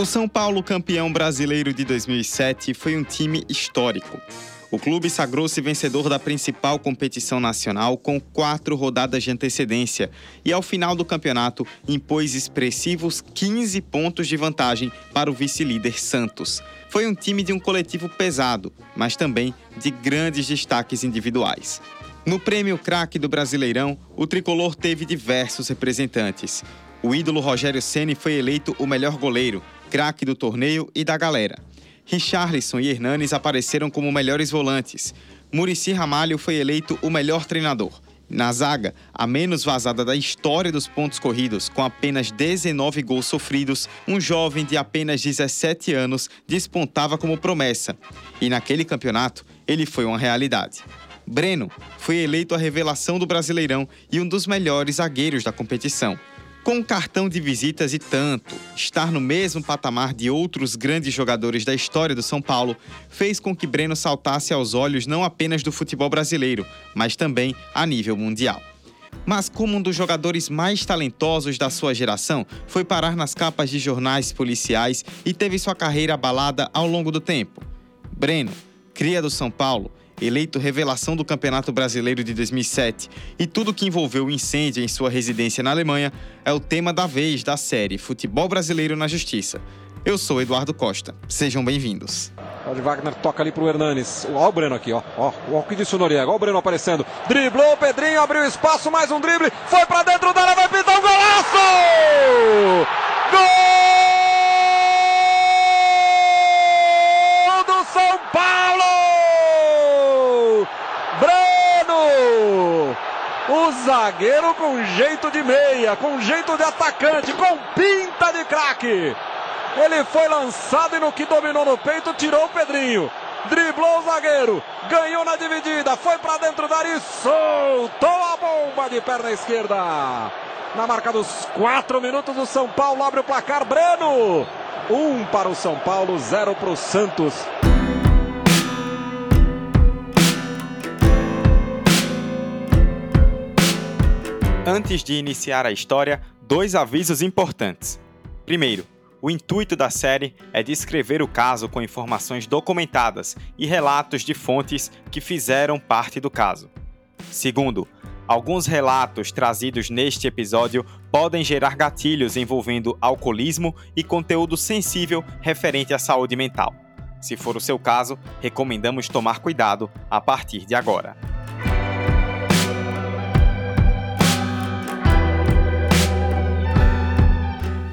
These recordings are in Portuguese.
O São Paulo, campeão brasileiro de 2007, foi um time histórico. O clube sagrou-se vencedor da principal competição nacional com quatro rodadas de antecedência e, ao final do campeonato, impôs expressivos 15 pontos de vantagem para o vice-líder Santos. Foi um time de um coletivo pesado, mas também de grandes destaques individuais. No prêmio craque do Brasileirão, o tricolor teve diversos representantes. O ídolo Rogério Ceni foi eleito o melhor goleiro, craque do torneio e da galera. Richarlison e Hernanes apareceram como melhores volantes. Murici Ramalho foi eleito o melhor treinador. Na zaga, a menos vazada da história dos pontos corridos, com apenas 19 gols sofridos, um jovem de apenas 17 anos despontava como promessa. E naquele campeonato, ele foi uma realidade. Breno foi eleito a revelação do Brasileirão e um dos melhores zagueiros da competição. Com cartão de visitas e tanto, estar no mesmo patamar de outros grandes jogadores da história do São Paulo fez com que Breno saltasse aos olhos não apenas do futebol brasileiro, mas também a nível mundial. Mas, como um dos jogadores mais talentosos da sua geração, foi parar nas capas de jornais policiais e teve sua carreira abalada ao longo do tempo. Breno, cria do São Paulo, eleito revelação do Campeonato Brasileiro de 2007, e tudo que envolveu o incêndio em sua residência na Alemanha é o tema da vez da série Futebol Brasileiro na Justiça. Eu sou Eduardo Costa. Sejam bem-vindos. O Wagner toca ali pro Hernanes. Ó o Breno aqui, ó. Ó, o que disse o Noriega. Ó o Breno aparecendo. Driblou, Pedrinho abriu espaço, mais um drible. Foi para dentro dela, vai pintar um golaço! Gol! O zagueiro com jeito de meia, com jeito de atacante, com pinta de craque. Ele foi lançado e no que dominou no peito tirou o Pedrinho. Driblou o zagueiro, ganhou na dividida, foi para dentro da área e soltou a bomba de perna esquerda. Na marca dos quatro minutos, o São Paulo abre o placar. Breno, um para o São Paulo, zero para o Santos. Antes de iniciar a história, dois avisos importantes. Primeiro, o intuito da série é descrever o caso com informações documentadas e relatos de fontes que fizeram parte do caso. Segundo, alguns relatos trazidos neste episódio podem gerar gatilhos envolvendo alcoolismo e conteúdo sensível referente à saúde mental. Se for o seu caso, recomendamos tomar cuidado a partir de agora.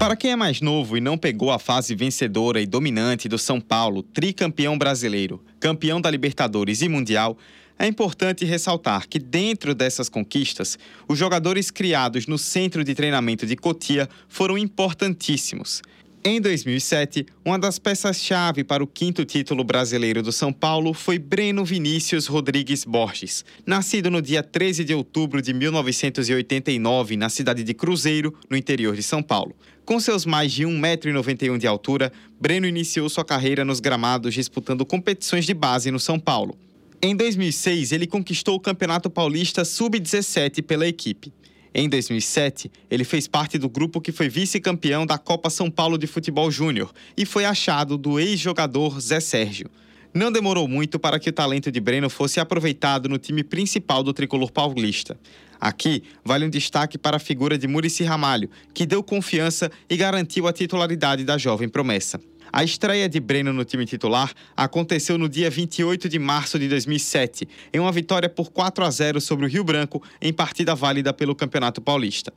Para quem é mais novo e não pegou a fase vencedora e dominante do São Paulo, tricampeão brasileiro, campeão da Libertadores e Mundial, é importante ressaltar que, dentro dessas conquistas, os jogadores criados no centro de treinamento de Cotia foram importantíssimos. Em 2007, uma das peças-chave para o quinto título brasileiro do São Paulo foi Breno Vinícius Rodrigues Borges, nascido no dia 13 de outubro de 1989 na cidade de Cruzeiro, no interior de São Paulo. Com seus mais de 1,91m de altura, Breno iniciou sua carreira nos gramados disputando competições de base no São Paulo. Em 2006, ele conquistou o Campeonato Paulista Sub-17 pela equipe. Em 2007, ele fez parte do grupo que foi vice-campeão da Copa São Paulo de Futebol Júnior e foi achado do ex-jogador Zé Sérgio. Não demorou muito para que o talento de Breno fosse aproveitado no time principal do tricolor paulista. Aqui vale um destaque para a figura de Murici Ramalho, que deu confiança e garantiu a titularidade da jovem promessa. A estreia de Breno no time titular aconteceu no dia 28 de março de 2007, em uma vitória por 4 a 0 sobre o Rio Branco em partida válida pelo Campeonato Paulista.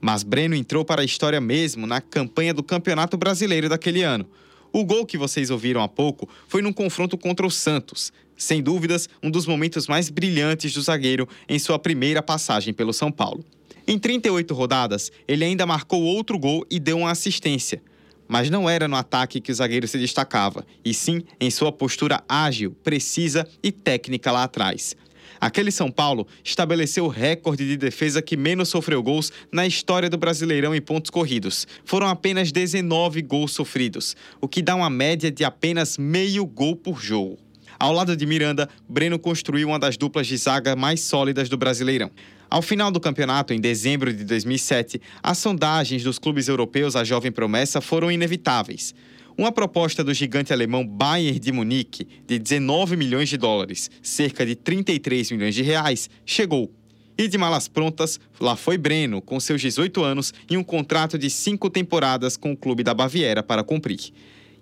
Mas Breno entrou para a história mesmo na campanha do Campeonato Brasileiro daquele ano. O gol que vocês ouviram há pouco foi num confronto contra o Santos. Sem dúvidas, um dos momentos mais brilhantes do zagueiro em sua primeira passagem pelo São Paulo. Em 38 rodadas, ele ainda marcou outro gol e deu uma assistência. Mas não era no ataque que o zagueiro se destacava, e sim em sua postura ágil, precisa e técnica lá atrás. Aquele São Paulo estabeleceu o recorde de defesa que menos sofreu gols na história do Brasileirão em pontos corridos. Foram apenas 19 gols sofridos, o que dá uma média de apenas meio gol por jogo. Ao lado de Miranda, Breno construiu uma das duplas de zaga mais sólidas do Brasileirão. Ao final do campeonato, em dezembro de 2007, as sondagens dos clubes europeus à jovem promessa foram inevitáveis. Uma proposta do gigante alemão Bayern de Munique, de 19 milhões de dólares, cerca de 33 milhões de reais, chegou. E de malas prontas, lá foi Breno, com seus 18 anos e um contrato de cinco temporadas com o clube da Baviera para cumprir.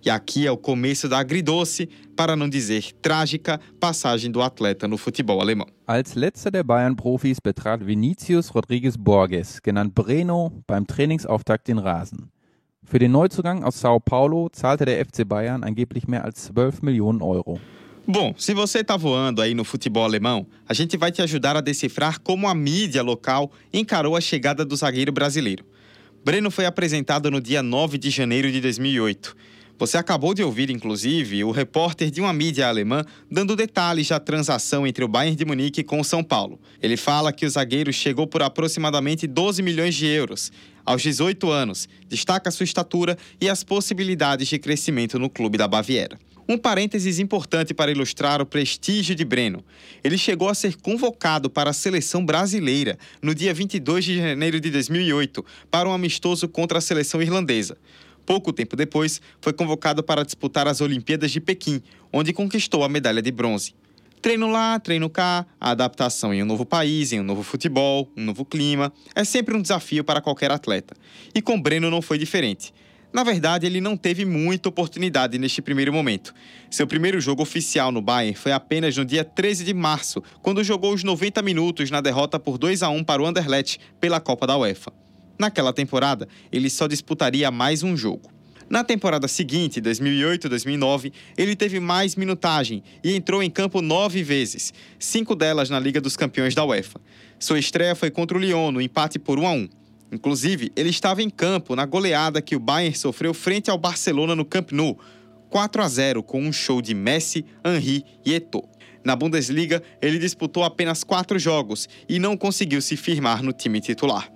E aqui é o começo da agridoce, para não dizer trágica, passagem do atleta no futebol alemão. Als letzter der Bayern-Profis betrat Vinicius Rodrigues Borges, genannt Breno, beim Trainingsauftakt den Rasen. Für den Neuzugang aus Sao Paulo zahlte der FC Bayern angeblich mehr als 12 Millionen Euro. Bom, se você está voando aí no futebol alemão, a gente vai te ajudar a decifrar como a mídia local encarou a chegada do zagueiro brasileiro. Breno foi apresentado no dia 9 de janeiro de 2008. Você acabou de ouvir, inclusive, o repórter de uma mídia alemã dando detalhes da transação entre o Bayern de Munique com o São Paulo. Ele fala que o zagueiro chegou por aproximadamente 12 milhões de euros aos 18 anos, destaca sua estatura e as possibilidades de crescimento no clube da Baviera. Um parênteses importante para ilustrar o prestígio de Breno. Ele chegou a ser convocado para a seleção brasileira no dia 22 de janeiro de 2008 para um amistoso contra a seleção irlandesa. Pouco tempo depois, foi convocado para disputar as Olimpíadas de Pequim, onde conquistou a medalha de bronze. Treino lá, treino cá, a adaptação em um novo país, em um novo futebol, um novo clima, é sempre um desafio para qualquer atleta. E com Breno não foi diferente. Na verdade, ele não teve muita oportunidade neste primeiro momento. Seu primeiro jogo oficial no Bayern foi apenas no dia 13 de março, quando jogou os 90 minutos na derrota por 2 a 1 para o Anderlecht pela Copa da UEFA. Naquela temporada, ele só disputaria mais um jogo. Na temporada seguinte, 2008-2009, ele teve mais minutagem e entrou em campo nove vezes, cinco delas na Liga dos Campeões da UEFA. Sua estreia foi contra o Lyon, no empate por 1 a 1. Inclusive, ele estava em campo na goleada que o Bayern sofreu frente ao Barcelona no Camp Nou, 4 a 0, com um show de Messi, Henry e Eto'o. Na Bundesliga, ele disputou apenas quatro jogos e não conseguiu se firmar no time titular.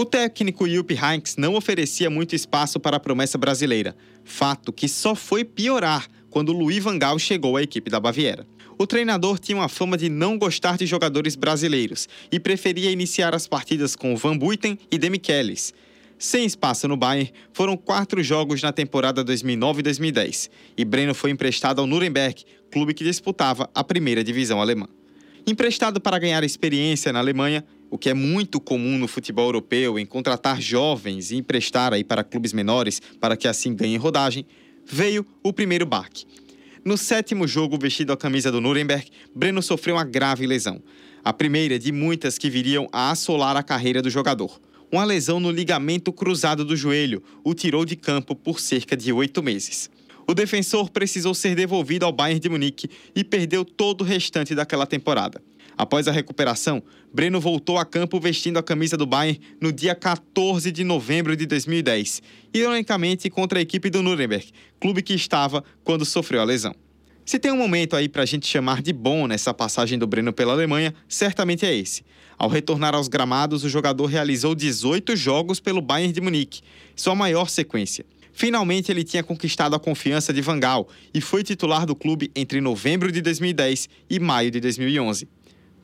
O técnico Jupp Heynckes não oferecia muito espaço para a promessa brasileira, fato que só foi piorar quando Louis van Gaal chegou à equipe da Baviera. O treinador tinha uma fama de não gostar de jogadores brasileiros e preferia iniciar as partidas com Van Buiten e Demichelis. Sem espaço no Bayern, foram quatro jogos na temporada 2009-2010 e Breno foi emprestado ao Nuremberg, clube que disputava a primeira divisão alemã. Emprestado para ganhar experiência na Alemanha, o que é muito comum no futebol europeu em contratar jovens e emprestar aí para clubes menores para que assim ganhem rodagem, veio o primeiro baque. No sétimo jogo vestido a camisa do Nuremberg, Breno sofreu uma grave lesão. A primeira de muitas que viriam a assolar a carreira do jogador. Uma lesão no ligamento cruzado do joelho o tirou de campo por cerca de oito meses. O defensor precisou ser devolvido ao Bayern de Munique e perdeu todo o restante daquela temporada. Após a recuperação, Breno voltou a campo vestindo a camisa do Bayern no dia 14 de novembro de 2010, ironicamente contra a equipe do Nuremberg, clube que estava quando sofreu a lesão. Se tem um momento aí para a gente chamar de bom nessa passagem do Breno pela Alemanha, certamente é esse. Ao retornar aos gramados, o jogador realizou 18 jogos pelo Bayern de Munique, sua maior sequência. Finalmente, ele tinha conquistado a confiança de Van Gaal e foi titular do clube entre novembro de 2010 e maio de 2011.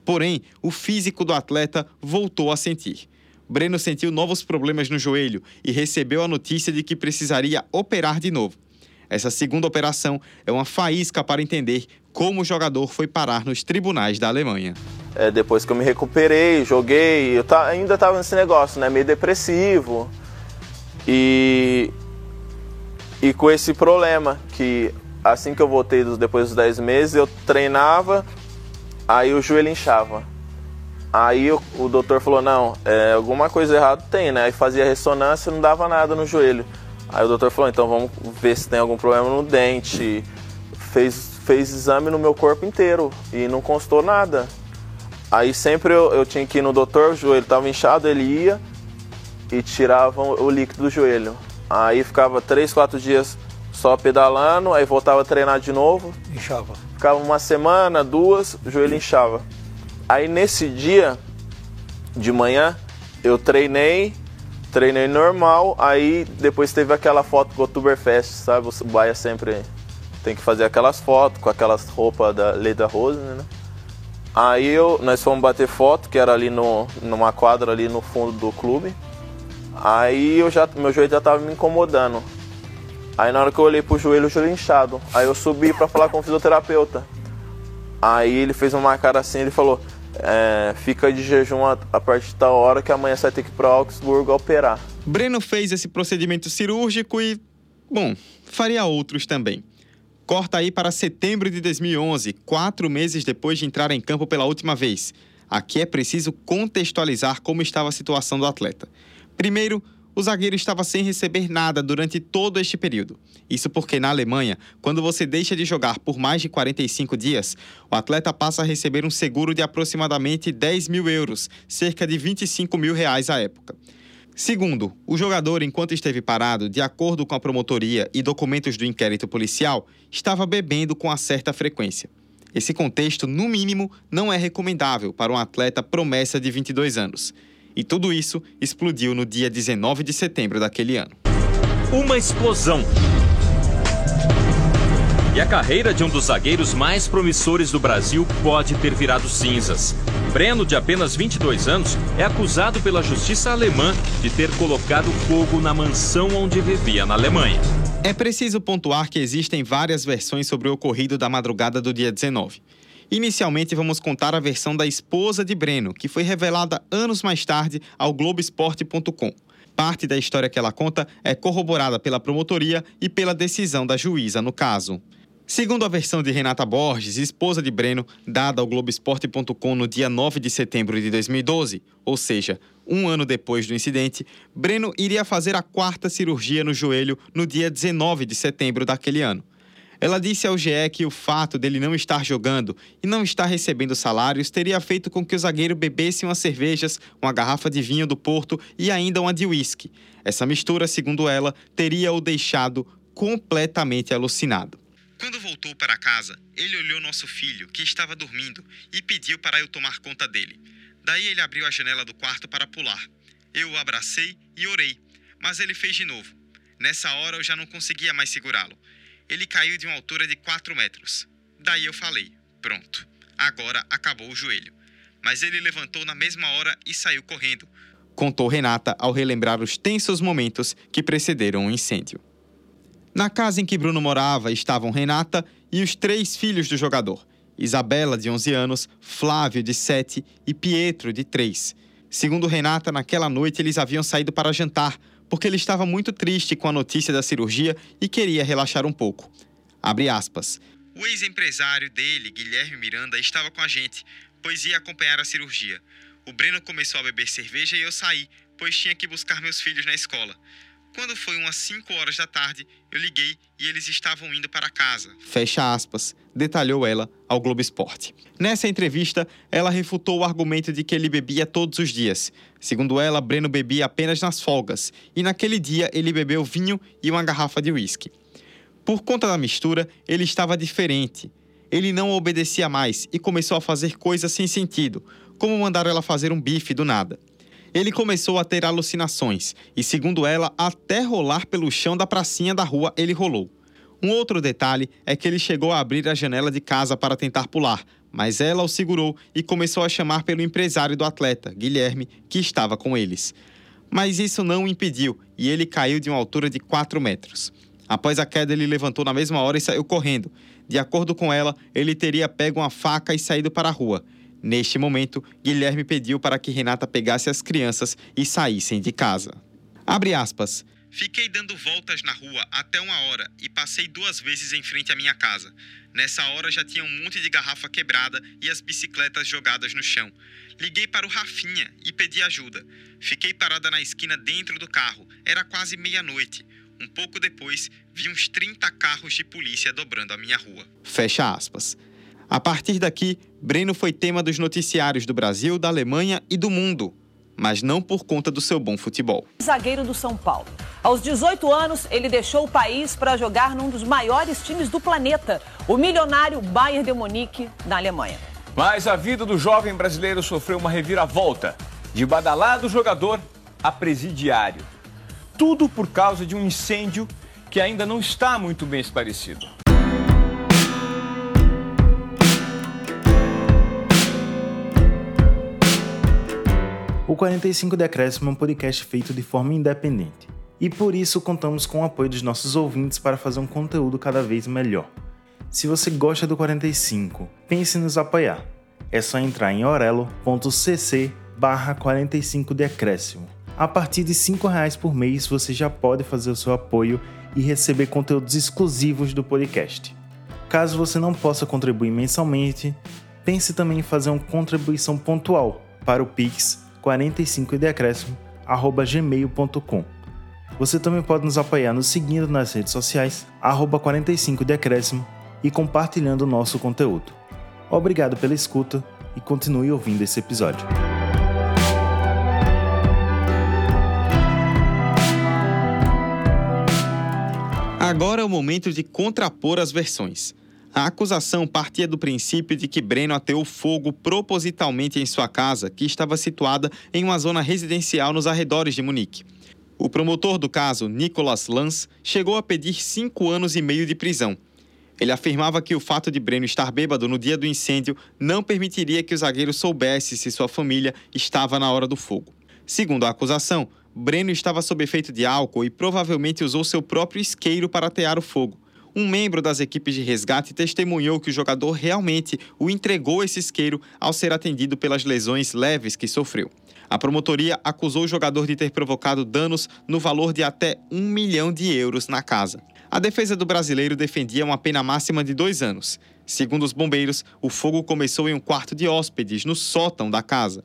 Porém, o físico do atleta voltou a sentir. Breno sentiu novos problemas no joelho e recebeu a notícia de que precisaria operar de novo. Essa segunda operação é uma faísca para entender como o jogador foi parar nos tribunais da Alemanha. É, depois que eu me recuperei, joguei, eu ainda estava nesse negócio, né, meio depressivo. E, e com esse problema, que assim que eu voltei depois dos 10 meses, eu treinava, Aí o joelho inchava. Aí o, o doutor falou, não, é, alguma coisa errada tem, né? Aí fazia ressonância e não dava nada no joelho. Aí o doutor falou, então vamos ver se tem algum problema no dente. Fez, fez exame no meu corpo inteiro e não constou nada. Aí sempre eu, eu tinha que ir no doutor, o joelho estava inchado, ele ia e tirava o líquido do joelho. Aí ficava três, quatro dias só pedalando, aí voltava a treinar de novo. Inchava. Ficava uma semana, duas, o joelho inchava. Aí nesse dia de manhã eu treinei, treinei normal, aí depois teve aquela foto com o Oktoberfest, sabe? O Baia sempre tem que fazer aquelas fotos com aquelas roupas da Leda Rose, né? Aí eu, nós fomos bater foto, que era ali no, numa quadra ali no fundo do clube. Aí eu já, meu joelho já tava me incomodando. Aí na hora que eu olhei pro joelho, o joelho inchado. Aí eu subi para falar com o fisioterapeuta. Aí ele fez uma cara assim, ele falou, é, fica de jejum a, a, partir da hora que amanhã você vai ter que ir para Augsburgo operar. Breno fez esse procedimento cirúrgico e, bom, faria outros também. Corta aí para setembro de 2011, quatro meses depois de entrar em campo pela última vez. Aqui é preciso contextualizar como estava a situação do atleta. Primeiro, o zagueiro estava sem receber nada durante todo este período. Isso porque na Alemanha, quando você deixa de jogar por mais de 45 dias, o atleta passa a receber um seguro de aproximadamente 10 mil euros, cerca de 25 mil reais à época. Segundo, o jogador, enquanto esteve parado, de acordo com a promotoria e documentos do inquérito policial, estava bebendo com uma certa frequência. Esse contexto, no mínimo, não é recomendável para um atleta promessa de 22 anos. E tudo isso explodiu no dia 19 de setembro daquele ano. Uma explosão e a carreira de um dos zagueiros mais promissores do Brasil pode ter virado cinzas. Breno, de apenas 22 anos, é acusado pela justiça alemã de ter colocado fogo na mansão onde vivia na Alemanha. É preciso pontuar que existem várias versões sobre o ocorrido da madrugada do dia 19. Inicialmente, vamos contar a versão da esposa de Breno, que foi revelada anos mais tarde ao Globoesporte.com. Parte da história que ela conta é corroborada pela promotoria e pela decisão da juíza no caso. Segundo a versão de Renata Borges, esposa de Breno, dada ao Globoesporte.com no dia 9 de setembro de 2012, ou seja, um ano depois do incidente, Breno iria fazer a quarta cirurgia no joelho no dia 19 de setembro daquele ano. Ela disse ao GE que o fato dele não estar jogando e não estar recebendo salários teria feito com que o zagueiro bebesse umas cervejas, uma garrafa de vinho do Porto e ainda uma de uísque. Essa mistura, segundo ela, teria o deixado completamente alucinado. Quando voltou para casa, ele olhou nosso filho, que estava dormindo, e pediu para eu tomar conta dele. Daí ele abriu a janela do quarto para pular. Eu o abracei e orei, mas ele fez de novo. Nessa hora eu já não conseguia mais segurá-lo. Ele caiu de uma altura de 4 metros. Daí eu falei: Pronto, agora acabou o joelho. Mas ele levantou na mesma hora e saiu correndo. Contou Renata ao relembrar os tensos momentos que precederam o incêndio. Na casa em que Bruno morava estavam Renata e os três filhos do jogador: Isabela, de 11 anos, Flávio, de 7 e Pietro, de 3. Segundo Renata, naquela noite eles haviam saído para jantar, porque ele estava muito triste com a notícia da cirurgia e queria relaxar um pouco. Abre aspas. O ex-empresário dele, Guilherme Miranda, estava com a gente, pois ia acompanhar a cirurgia. O Breno começou a beber cerveja e eu saí, pois tinha que buscar meus filhos na escola. Quando foi umas 5 horas da tarde, eu liguei e eles estavam indo para casa. Fecha aspas, detalhou ela ao Globo Esporte. Nessa entrevista, ela refutou o argumento de que ele bebia todos os dias. Segundo ela, Breno bebia apenas nas folgas, e naquele dia ele bebeu vinho e uma garrafa de uísque. Por conta da mistura, ele estava diferente. Ele não obedecia mais e começou a fazer coisas sem sentido, como mandar ela fazer um bife do nada ele começou a ter alucinações e, segundo ela, até rolar pelo chão da pracinha da rua ele rolou. Um outro detalhe é que ele chegou a abrir a janela de casa para tentar pular, mas ela o segurou e começou a chamar pelo empresário do atleta, Guilherme, que estava com eles. Mas isso não o impediu e ele caiu de uma altura de 4 metros. Após a queda, ele levantou na mesma hora e saiu correndo. De acordo com ela, ele teria pego uma faca e saído para a rua. Neste momento, Guilherme pediu para que Renata pegasse as crianças e saíssem de casa. Abre aspas. Fiquei dando voltas na rua até uma hora e passei duas vezes em frente à minha casa. Nessa hora já tinha um monte de garrafa quebrada e as bicicletas jogadas no chão. Liguei para o Rafinha e pedi ajuda. Fiquei parada na esquina dentro do carro. Era quase meia-noite. Um pouco depois, vi uns 30 carros de polícia dobrando a minha rua. Fecha aspas. A partir daqui, Breno foi tema dos noticiários do Brasil, da Alemanha e do mundo, mas não por conta do seu bom futebol. Zagueiro do São Paulo. Aos 18 anos, ele deixou o país para jogar num dos maiores times do planeta, o milionário Bayern de Munique, na Alemanha. Mas a vida do jovem brasileiro sofreu uma reviravolta, de badalado jogador a presidiário. Tudo por causa de um incêndio que ainda não está muito bem esclarecido. O 45 Decréscimo é um podcast feito de forma independente. E por isso contamos com o apoio dos nossos ouvintes para fazer um conteúdo cada vez melhor. Se você gosta do 45, pense em nos apoiar. É só entrar em orelo.cc barra 45 decréscimo. A partir de R$ reais por mês você já pode fazer o seu apoio e receber conteúdos exclusivos do podcast. Caso você não possa contribuir mensalmente, pense também em fazer uma contribuição pontual para o Pix 45decréscimo@gmail.com. Você também pode nos apoiar nos seguindo nas redes sociais 45decréscimo e compartilhando o nosso conteúdo. Obrigado pela escuta e continue ouvindo esse episódio. Agora é o momento de contrapor as versões. A acusação partia do princípio de que Breno ateou fogo propositalmente em sua casa, que estava situada em uma zona residencial nos arredores de Munique. O promotor do caso, Nicolas Lans, chegou a pedir cinco anos e meio de prisão. Ele afirmava que o fato de Breno estar bêbado no dia do incêndio não permitiria que o zagueiro soubesse se sua família estava na hora do fogo. Segundo a acusação, Breno estava sob efeito de álcool e provavelmente usou seu próprio isqueiro para atear o fogo. Um membro das equipes de resgate testemunhou que o jogador realmente o entregou esse isqueiro ao ser atendido pelas lesões leves que sofreu. A promotoria acusou o jogador de ter provocado danos no valor de até um milhão de euros na casa. A defesa do brasileiro defendia uma pena máxima de dois anos. Segundo os bombeiros, o fogo começou em um quarto de hóspedes, no sótão da casa.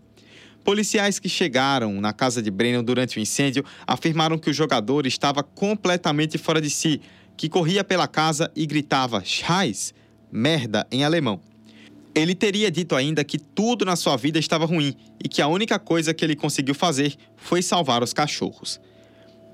Policiais que chegaram na casa de Brennan durante o incêndio afirmaram que o jogador estava completamente fora de si, que corria pela casa e gritava Scheiß, merda, em alemão. Ele teria dito ainda que tudo na sua vida estava ruim e que a única coisa que ele conseguiu fazer foi salvar os cachorros.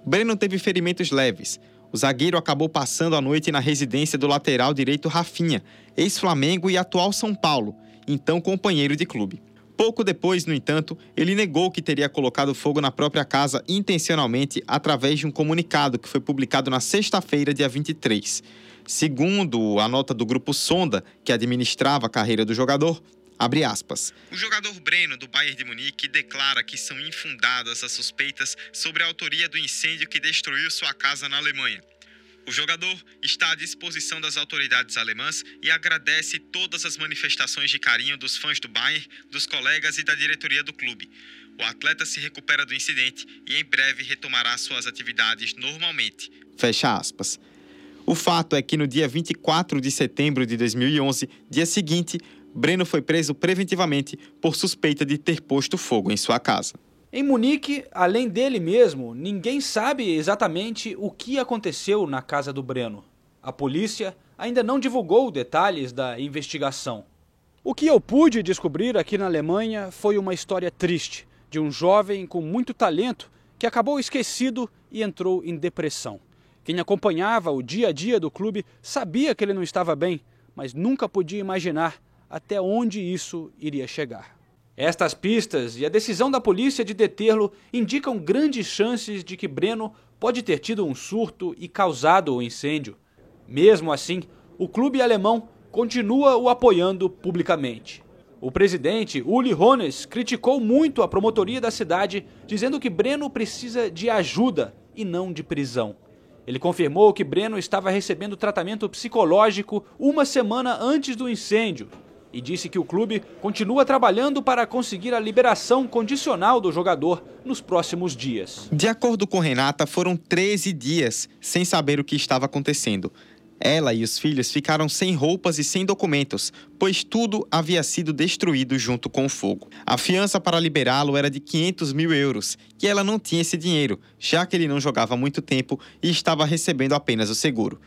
Brennan teve ferimentos leves. O zagueiro acabou passando a noite na residência do lateral direito Rafinha, ex-Flamengo e atual São Paulo, então companheiro de clube. Pouco depois, no entanto, ele negou que teria colocado fogo na própria casa intencionalmente através de um comunicado que foi publicado na sexta-feira, dia 23. Segundo a nota do grupo Sonda, que administrava a carreira do jogador, Abre aspas. O jogador Breno, do Bayern de Munique, declara que são infundadas as suspeitas sobre a autoria do incêndio que destruiu sua casa na Alemanha. O jogador está à disposição das autoridades alemãs e agradece todas as manifestações de carinho dos fãs do Bayern, dos colegas e da diretoria do clube. O atleta se recupera do incidente e em breve retomará suas atividades normalmente. Fecha aspas. O fato é que no dia 24 de setembro de 2011, dia seguinte, Breno foi preso preventivamente por suspeita de ter posto fogo em sua casa. Em Munique, além dele mesmo, ninguém sabe exatamente o que aconteceu na casa do Breno. A polícia ainda não divulgou detalhes da investigação. O que eu pude descobrir aqui na Alemanha foi uma história triste de um jovem com muito talento que acabou esquecido e entrou em depressão. Quem acompanhava o dia a dia do clube sabia que ele não estava bem, mas nunca podia imaginar até onde isso iria chegar. Estas pistas e a decisão da polícia de detê-lo indicam grandes chances de que Breno pode ter tido um surto e causado o incêndio. Mesmo assim, o clube alemão continua o apoiando publicamente. O presidente, Uli Hones, criticou muito a promotoria da cidade, dizendo que Breno precisa de ajuda e não de prisão. Ele confirmou que Breno estava recebendo tratamento psicológico uma semana antes do incêndio e disse que o clube continua trabalhando para conseguir a liberação condicional do jogador nos próximos dias. De acordo com Renata, foram 13 dias sem saber o que estava acontecendo. Ela e os filhos ficaram sem roupas e sem documentos, pois tudo havia sido destruído junto com o fogo. A fiança para liberá-lo era de 500 mil euros, e ela não tinha esse dinheiro, já que ele não jogava muito tempo e estava recebendo apenas o seguro.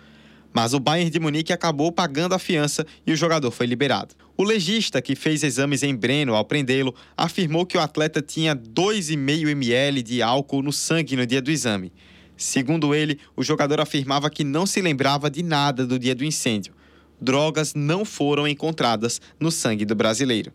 Mas o Bayern de Munique acabou pagando a fiança e o jogador foi liberado. O legista, que fez exames em Breno ao prendê-lo, afirmou que o atleta tinha 2,5 ml de álcool no sangue no dia do exame. Segundo ele, o jogador afirmava que não se lembrava de nada do dia do incêndio. Drogas não foram encontradas no sangue do brasileiro.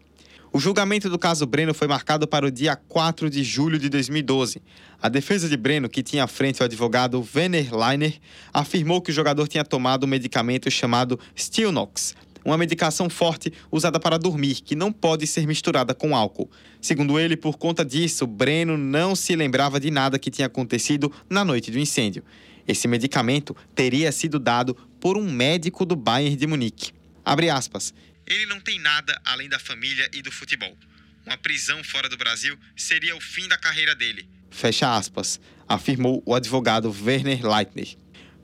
O julgamento do caso Breno foi marcado para o dia 4 de julho de 2012. A defesa de Breno, que tinha à frente o advogado Werner Leiner, afirmou que o jogador tinha tomado um medicamento chamado Stilnox, uma medicação forte usada para dormir, que não pode ser misturada com álcool. Segundo ele, por conta disso, Breno não se lembrava de nada que tinha acontecido na noite do incêndio. Esse medicamento teria sido dado por um médico do Bayern de Munique. Abre aspas. Ele não tem nada além da família e do futebol. Uma prisão fora do Brasil seria o fim da carreira dele. Fecha aspas, afirmou o advogado Werner Leitner.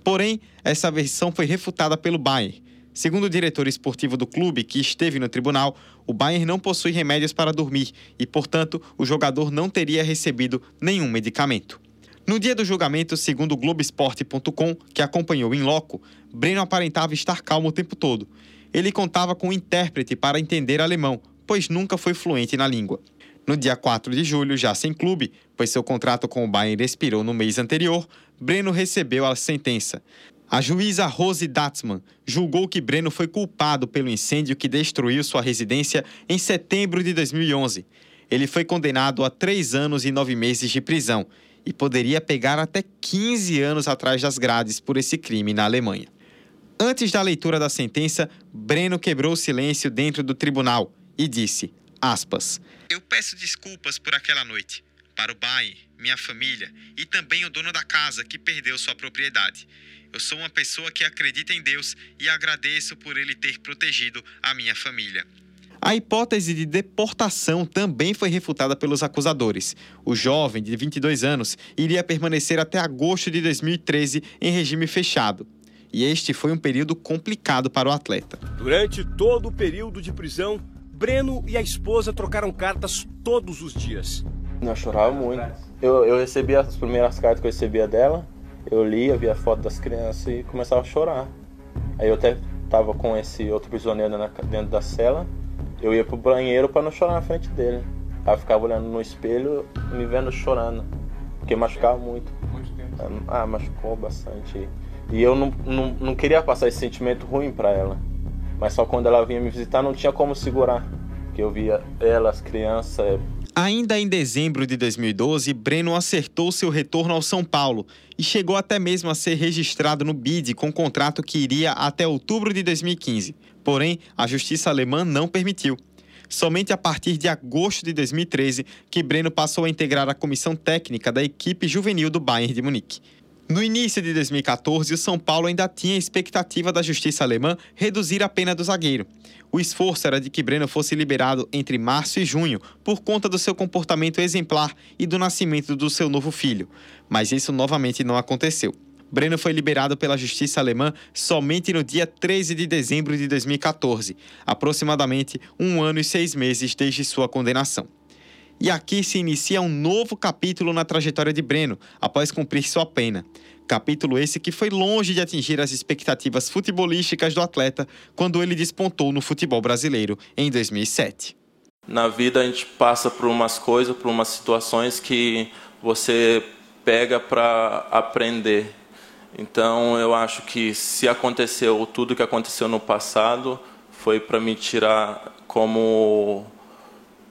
Porém, essa versão foi refutada pelo Bayern. Segundo o diretor esportivo do clube, que esteve no tribunal, o Bayern não possui remédios para dormir e, portanto, o jogador não teria recebido nenhum medicamento. No dia do julgamento, segundo o Globoesporte.com, que acompanhou em loco, Breno aparentava estar calmo o tempo todo. Ele contava com um intérprete para entender alemão, pois nunca foi fluente na língua. No dia 4 de julho, já sem clube, pois seu contrato com o Bayern expirou no mês anterior, Breno recebeu a sentença. A juíza Rose Datzmann julgou que Breno foi culpado pelo incêndio que destruiu sua residência em setembro de 2011. Ele foi condenado a três anos e nove meses de prisão e poderia pegar até 15 anos atrás das grades por esse crime na Alemanha. Antes da leitura da sentença, Breno quebrou o silêncio dentro do tribunal e disse, aspas, Eu peço desculpas por aquela noite, para o Bayern, minha família e também o dono da casa que perdeu sua propriedade. Eu sou uma pessoa que acredita em Deus e agradeço por ele ter protegido a minha família. A hipótese de deportação também foi refutada pelos acusadores. O jovem, de 22 anos, iria permanecer até agosto de 2013 em regime fechado. E este foi um período complicado para o atleta. Durante todo o período de prisão, Breno e a esposa trocaram cartas todos os dias. Eu chorava muito. Eu, eu recebia as primeiras cartas que eu recebia dela, eu lia, via foto das crianças e começava a chorar. Aí eu até tava com esse outro prisioneiro dentro da cela, eu ia pro banheiro para não chorar na frente dele. Aí eu ficava olhando no espelho, me vendo chorando, porque machucava muito. Ah, machucou bastante. E eu não, não, não queria passar esse sentimento ruim para ela. Mas só quando ela vinha me visitar não tinha como segurar. Porque eu via ela, as crianças, Ainda em dezembro de 2012, Breno acertou seu retorno ao São Paulo e chegou até mesmo a ser registrado no BID com um contrato que iria até outubro de 2015. Porém, a justiça alemã não permitiu. Somente a partir de agosto de 2013 que Breno passou a integrar a comissão técnica da equipe juvenil do Bayern de Munique. No início de 2014, o São Paulo ainda tinha a expectativa da justiça alemã reduzir a pena do zagueiro. O esforço era de que Breno fosse liberado entre março e junho, por conta do seu comportamento exemplar e do nascimento do seu novo filho. Mas isso novamente não aconteceu. Breno foi liberado pela justiça alemã somente no dia 13 de dezembro de 2014, aproximadamente um ano e seis meses desde sua condenação. E aqui se inicia um novo capítulo na trajetória de Breno, após cumprir sua pena. Capítulo esse que foi longe de atingir as expectativas futebolísticas do atleta quando ele despontou no futebol brasileiro em 2007. Na vida a gente passa por umas coisas, por umas situações que você pega para aprender. Então eu acho que se aconteceu tudo que aconteceu no passado, foi para me tirar como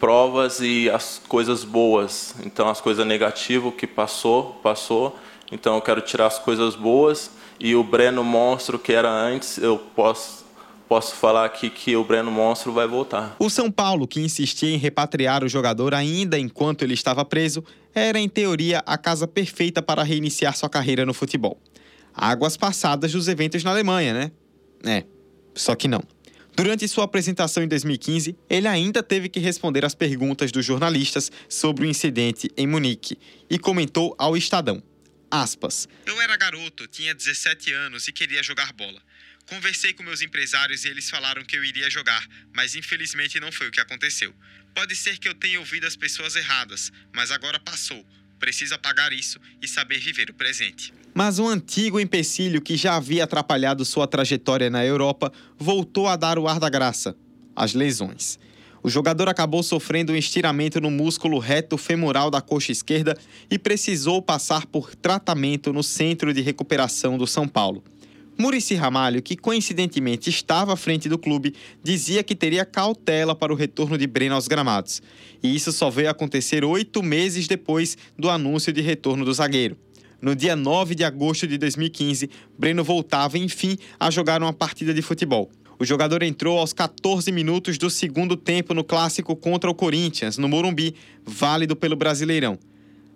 provas e as coisas boas. Então, as coisas negativas que passou, passou. Então, eu quero tirar as coisas boas. E o Breno Monstro, que era antes, eu posso posso falar aqui que o Breno Monstro vai voltar. O São Paulo, que insistia em repatriar o jogador ainda enquanto ele estava preso, era em teoria a casa perfeita para reiniciar sua carreira no futebol. Águas passadas dos eventos na Alemanha, né? É, só que não. Durante sua apresentação em 2015, ele ainda teve que responder às perguntas dos jornalistas sobre o incidente em Munique e comentou ao Estadão. Aspas. Eu era garoto, tinha 17 anos e queria jogar bola. Conversei com meus empresários e eles falaram que eu iria jogar, mas infelizmente não foi o que aconteceu. Pode ser que eu tenha ouvido as pessoas erradas, mas agora passou. Preciso apagar isso e saber viver o presente. Mas um antigo empecilho que já havia atrapalhado sua trajetória na Europa voltou a dar o ar da graça: as lesões. O jogador acabou sofrendo um estiramento no músculo reto femoral da coxa esquerda e precisou passar por tratamento no Centro de Recuperação do São Paulo. Murici Ramalho, que coincidentemente estava à frente do clube, dizia que teria cautela para o retorno de Breno aos gramados. E isso só veio acontecer oito meses depois do anúncio de retorno do zagueiro. No dia 9 de agosto de 2015, Breno voltava, enfim, a jogar uma partida de futebol. O jogador entrou aos 14 minutos do segundo tempo no clássico contra o Corinthians, no Morumbi, válido pelo Brasileirão.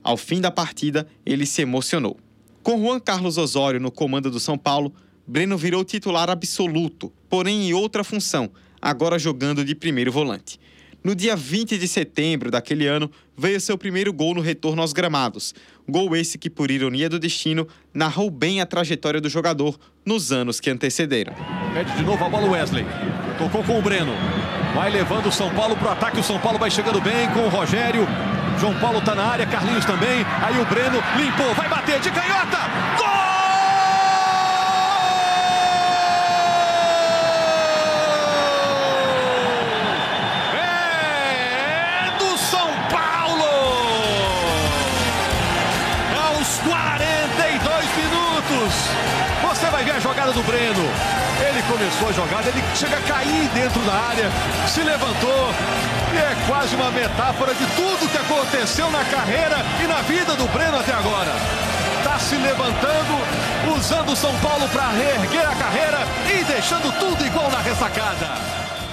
Ao fim da partida, ele se emocionou. Com Juan Carlos Osório no comando do São Paulo, Breno virou titular absoluto, porém em outra função, agora jogando de primeiro volante. No dia 20 de setembro daquele ano, veio seu primeiro gol no retorno aos gramados. Gol esse que, por ironia do destino, narrou bem a trajetória do jogador nos anos que antecederam. Pede de novo a bola Wesley. Tocou com o Breno. Vai levando o São Paulo para o ataque. O São Paulo vai chegando bem com o Rogério. João Paulo está na área, Carlinhos também. Aí o Breno limpou, vai bater de canhota. Gol! Começou a jogada, ele chega a cair dentro da área, se levantou. E é quase uma metáfora de tudo que aconteceu na carreira e na vida do Breno até agora. Está se levantando, usando o São Paulo para reerguer a carreira e deixando tudo igual na ressacada.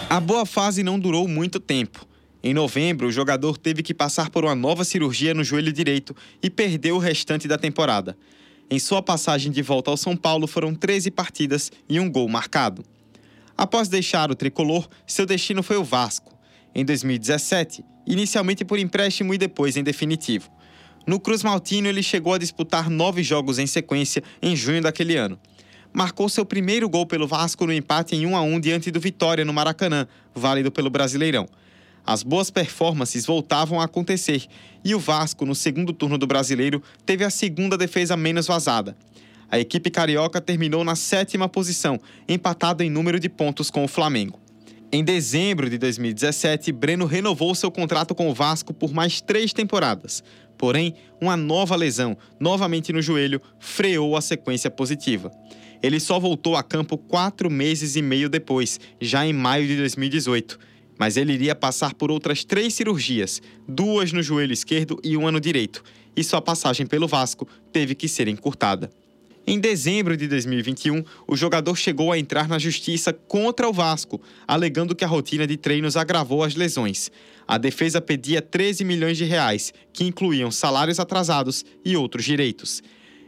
A boa fase não durou muito tempo. Em novembro, o jogador teve que passar por uma nova cirurgia no joelho direito e perdeu o restante da temporada. Em sua passagem de volta ao São Paulo foram 13 partidas e um gol marcado. Após deixar o tricolor, seu destino foi o Vasco. Em 2017, inicialmente por empréstimo e depois em definitivo. No Cruz Maltino, ele chegou a disputar nove jogos em sequência em junho daquele ano. Marcou seu primeiro gol pelo Vasco no empate em 1 a 1 diante do Vitória no Maracanã, válido pelo Brasileirão. As boas performances voltavam a acontecer e o Vasco, no segundo turno do brasileiro, teve a segunda defesa menos vazada. A equipe carioca terminou na sétima posição, empatada em número de pontos com o Flamengo. Em dezembro de 2017, Breno renovou seu contrato com o Vasco por mais três temporadas. Porém, uma nova lesão, novamente no joelho, freou a sequência positiva. Ele só voltou a campo quatro meses e meio depois, já em maio de 2018 mas ele iria passar por outras três cirurgias, duas no joelho esquerdo e uma no direito, e sua passagem pelo Vasco teve que ser encurtada. Em dezembro de 2021, o jogador chegou a entrar na justiça contra o Vasco, alegando que a rotina de treinos agravou as lesões. A defesa pedia 13 milhões de reais, que incluíam salários atrasados e outros direitos.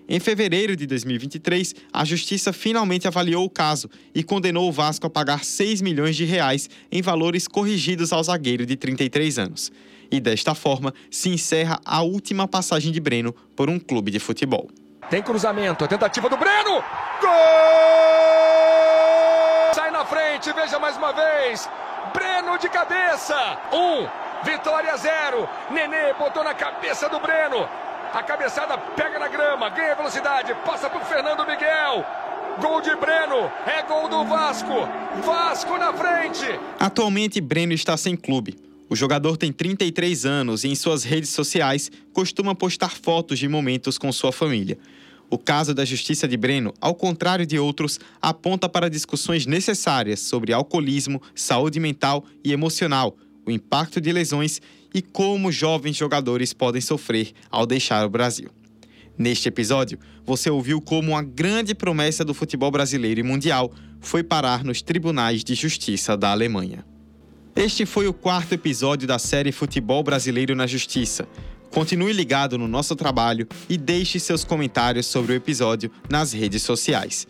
Em fevereiro de 2023, a justiça finalmente avaliou o caso e condenou o Vasco a pagar 6 milhões de reais em valores corrigidos ao zagueiro de 33 anos. E desta forma, se encerra a última passagem de Breno por um clube de futebol. Tem cruzamento, a tentativa do Breno! Gol! Sai na frente, veja mais uma vez. Breno de cabeça. Um, vitória zero. Nenê botou na cabeça do Breno. A cabeçada pega na grama, ganha velocidade, passa por Fernando Miguel. Gol de Breno, é gol do Vasco. Vasco na frente. Atualmente, Breno está sem clube. O jogador tem 33 anos e em suas redes sociais costuma postar fotos de momentos com sua família. O caso da justiça de Breno, ao contrário de outros, aponta para discussões necessárias sobre alcoolismo, saúde mental e emocional, o impacto de lesões e como jovens jogadores podem sofrer ao deixar o Brasil. Neste episódio, você ouviu como uma grande promessa do futebol brasileiro e mundial foi parar nos tribunais de justiça da Alemanha. Este foi o quarto episódio da série Futebol Brasileiro na Justiça. Continue ligado no nosso trabalho e deixe seus comentários sobre o episódio nas redes sociais.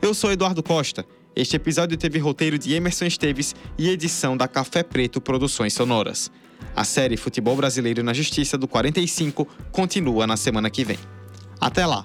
Eu sou Eduardo Costa. Este episódio teve roteiro de Emerson Esteves e edição da Café Preto Produções Sonoras. A série Futebol Brasileiro na Justiça do 45 continua na semana que vem. Até lá!